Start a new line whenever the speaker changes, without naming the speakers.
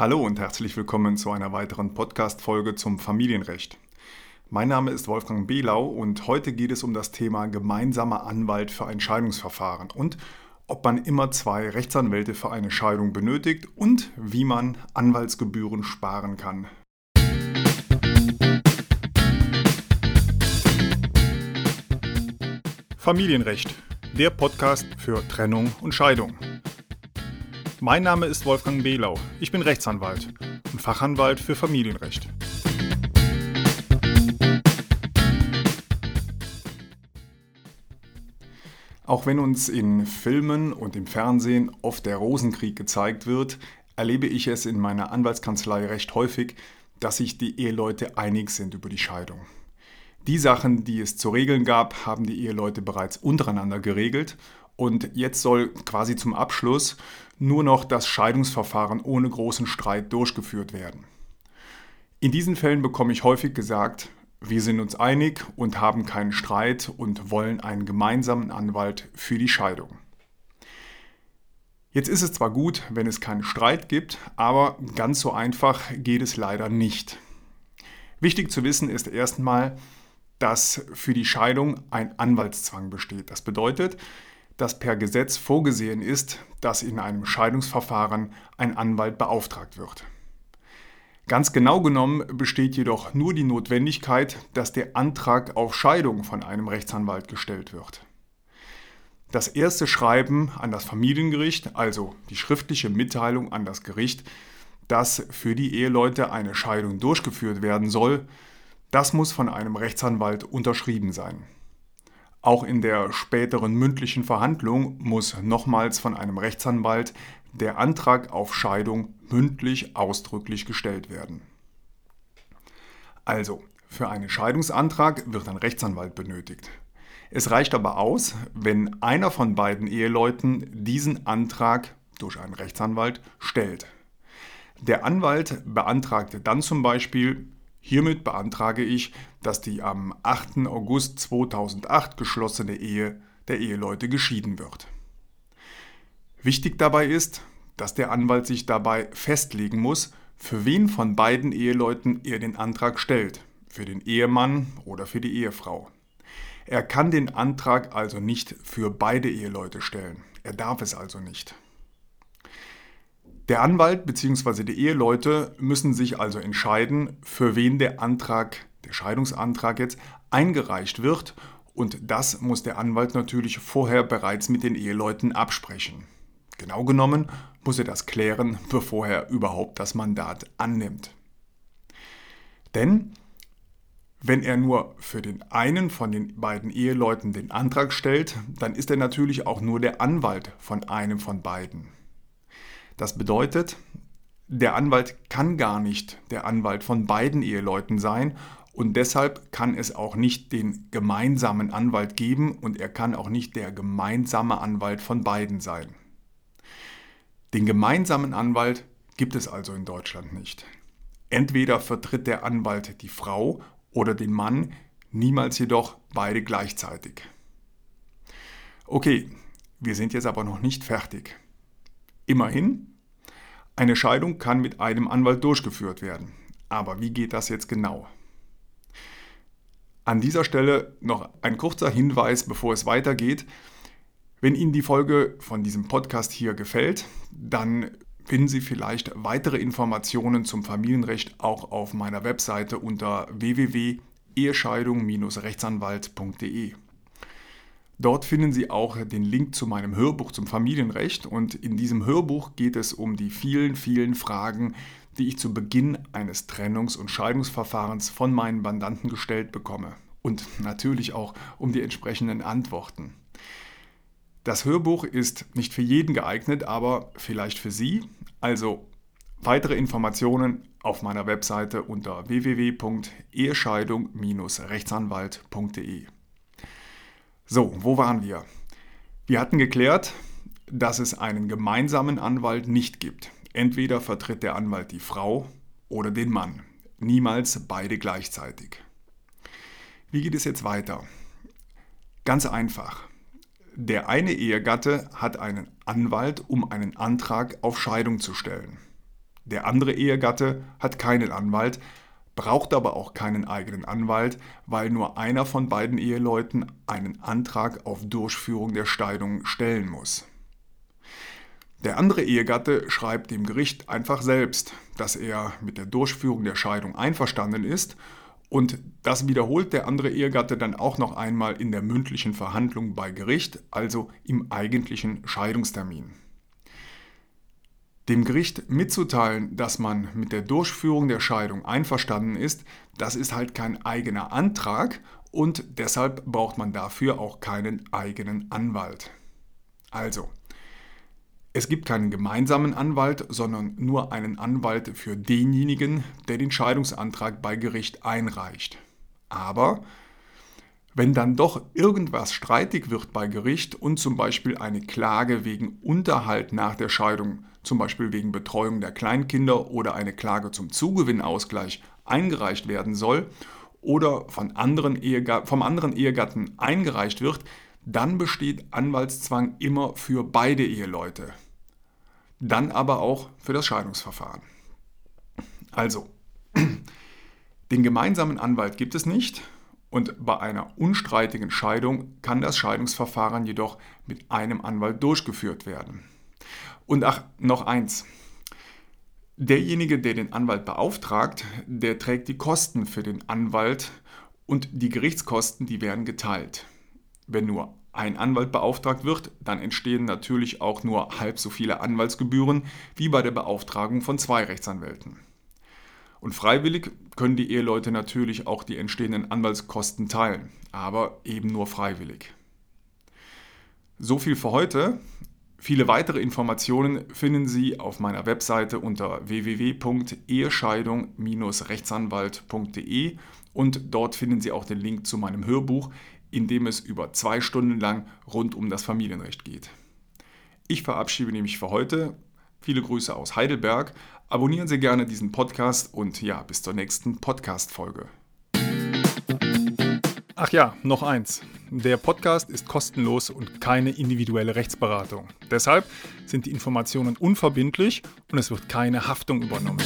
Hallo und herzlich willkommen zu einer weiteren Podcast-Folge zum Familienrecht. Mein Name ist Wolfgang Behlau und heute geht es um das Thema gemeinsamer Anwalt für ein Scheidungsverfahren und ob man immer zwei Rechtsanwälte für eine Scheidung benötigt und wie man Anwaltsgebühren sparen kann. Familienrecht, der Podcast für Trennung und Scheidung. Mein Name ist Wolfgang Behlau. Ich bin Rechtsanwalt und Fachanwalt für Familienrecht. Auch wenn uns in Filmen und im Fernsehen oft der Rosenkrieg gezeigt wird, erlebe ich es in meiner Anwaltskanzlei recht häufig, dass sich die Eheleute einig sind über die Scheidung. Die Sachen, die es zu regeln gab, haben die Eheleute bereits untereinander geregelt und jetzt soll quasi zum Abschluss nur noch das Scheidungsverfahren ohne großen Streit durchgeführt werden. In diesen Fällen bekomme ich häufig gesagt, wir sind uns einig und haben keinen Streit und wollen einen gemeinsamen Anwalt für die Scheidung. Jetzt ist es zwar gut, wenn es keinen Streit gibt, aber ganz so einfach geht es leider nicht. Wichtig zu wissen ist erstmal, dass für die Scheidung ein Anwaltszwang besteht. Das bedeutet, dass per Gesetz vorgesehen ist, dass in einem Scheidungsverfahren ein Anwalt beauftragt wird. Ganz genau genommen besteht jedoch nur die Notwendigkeit, dass der Antrag auf Scheidung von einem Rechtsanwalt gestellt wird. Das erste Schreiben an das Familiengericht, also die schriftliche Mitteilung an das Gericht, dass für die Eheleute eine Scheidung durchgeführt werden soll, das muss von einem Rechtsanwalt unterschrieben sein. Auch in der späteren mündlichen Verhandlung muss nochmals von einem Rechtsanwalt der Antrag auf Scheidung mündlich ausdrücklich gestellt werden. Also, für einen Scheidungsantrag wird ein Rechtsanwalt benötigt. Es reicht aber aus, wenn einer von beiden Eheleuten diesen Antrag durch einen Rechtsanwalt stellt. Der Anwalt beantragte dann zum Beispiel Hiermit beantrage ich, dass die am 8. August 2008 geschlossene Ehe der Eheleute geschieden wird. Wichtig dabei ist, dass der Anwalt sich dabei festlegen muss, für wen von beiden Eheleuten er den Antrag stellt, für den Ehemann oder für die Ehefrau. Er kann den Antrag also nicht für beide Eheleute stellen. Er darf es also nicht. Der Anwalt bzw. die Eheleute müssen sich also entscheiden, für wen der Antrag, der Scheidungsantrag jetzt eingereicht wird und das muss der Anwalt natürlich vorher bereits mit den Eheleuten absprechen. Genau genommen muss er das klären, bevor er überhaupt das Mandat annimmt. Denn wenn er nur für den einen von den beiden Eheleuten den Antrag stellt, dann ist er natürlich auch nur der Anwalt von einem von beiden. Das bedeutet, der Anwalt kann gar nicht der Anwalt von beiden Eheleuten sein und deshalb kann es auch nicht den gemeinsamen Anwalt geben und er kann auch nicht der gemeinsame Anwalt von beiden sein. Den gemeinsamen Anwalt gibt es also in Deutschland nicht. Entweder vertritt der Anwalt die Frau oder den Mann, niemals jedoch beide gleichzeitig. Okay, wir sind jetzt aber noch nicht fertig. Immerhin, eine Scheidung kann mit einem Anwalt durchgeführt werden. Aber wie geht das jetzt genau? An dieser Stelle noch ein kurzer Hinweis, bevor es weitergeht. Wenn Ihnen die Folge von diesem Podcast hier gefällt, dann finden Sie vielleicht weitere Informationen zum Familienrecht auch auf meiner Webseite unter www.ehescheidung-rechtsanwalt.de. Dort finden Sie auch den Link zu meinem Hörbuch zum Familienrecht und in diesem Hörbuch geht es um die vielen, vielen Fragen, die ich zu Beginn eines Trennungs- und Scheidungsverfahrens von meinen Mandanten gestellt bekomme und natürlich auch um die entsprechenden Antworten. Das Hörbuch ist nicht für jeden geeignet, aber vielleicht für Sie. Also weitere Informationen auf meiner Webseite unter www.ehescheidung-rechtsanwalt.de. So, wo waren wir? Wir hatten geklärt, dass es einen gemeinsamen Anwalt nicht gibt. Entweder vertritt der Anwalt die Frau oder den Mann. Niemals beide gleichzeitig. Wie geht es jetzt weiter? Ganz einfach. Der eine Ehegatte hat einen Anwalt, um einen Antrag auf Scheidung zu stellen. Der andere Ehegatte hat keinen Anwalt, braucht aber auch keinen eigenen Anwalt, weil nur einer von beiden Eheleuten einen Antrag auf Durchführung der Scheidung stellen muss. Der andere Ehegatte schreibt dem Gericht einfach selbst, dass er mit der Durchführung der Scheidung einverstanden ist und das wiederholt der andere Ehegatte dann auch noch einmal in der mündlichen Verhandlung bei Gericht, also im eigentlichen Scheidungstermin dem Gericht mitzuteilen, dass man mit der Durchführung der Scheidung einverstanden ist, das ist halt kein eigener Antrag und deshalb braucht man dafür auch keinen eigenen Anwalt. Also, es gibt keinen gemeinsamen Anwalt, sondern nur einen Anwalt für denjenigen, der den Scheidungsantrag bei Gericht einreicht. Aber wenn dann doch irgendwas streitig wird bei Gericht und zum Beispiel eine Klage wegen Unterhalt nach der Scheidung, zum Beispiel wegen Betreuung der Kleinkinder oder eine Klage zum Zugewinnausgleich eingereicht werden soll oder von anderen vom anderen Ehegatten eingereicht wird, dann besteht Anwaltszwang immer für beide Eheleute. Dann aber auch für das Scheidungsverfahren. Also, den gemeinsamen Anwalt gibt es nicht und bei einer unstreitigen Scheidung kann das Scheidungsverfahren jedoch mit einem Anwalt durchgeführt werden. Und ach, noch eins. Derjenige, der den Anwalt beauftragt, der trägt die Kosten für den Anwalt und die Gerichtskosten, die werden geteilt. Wenn nur ein Anwalt beauftragt wird, dann entstehen natürlich auch nur halb so viele Anwaltsgebühren wie bei der Beauftragung von zwei Rechtsanwälten. Und freiwillig können die Eheleute natürlich auch die entstehenden Anwaltskosten teilen, aber eben nur freiwillig. So viel für heute. Viele weitere Informationen finden Sie auf meiner Webseite unter www.ehescheidung-rechtsanwalt.de und dort finden Sie auch den Link zu meinem Hörbuch, in dem es über zwei Stunden lang rund um das Familienrecht geht. Ich verabschiede mich für heute. Viele Grüße aus Heidelberg. Abonnieren Sie gerne diesen Podcast und ja, bis zur nächsten Podcast-Folge. Ach ja, noch eins. Der Podcast ist kostenlos und keine individuelle Rechtsberatung. Deshalb sind die Informationen unverbindlich und es wird keine Haftung übernommen.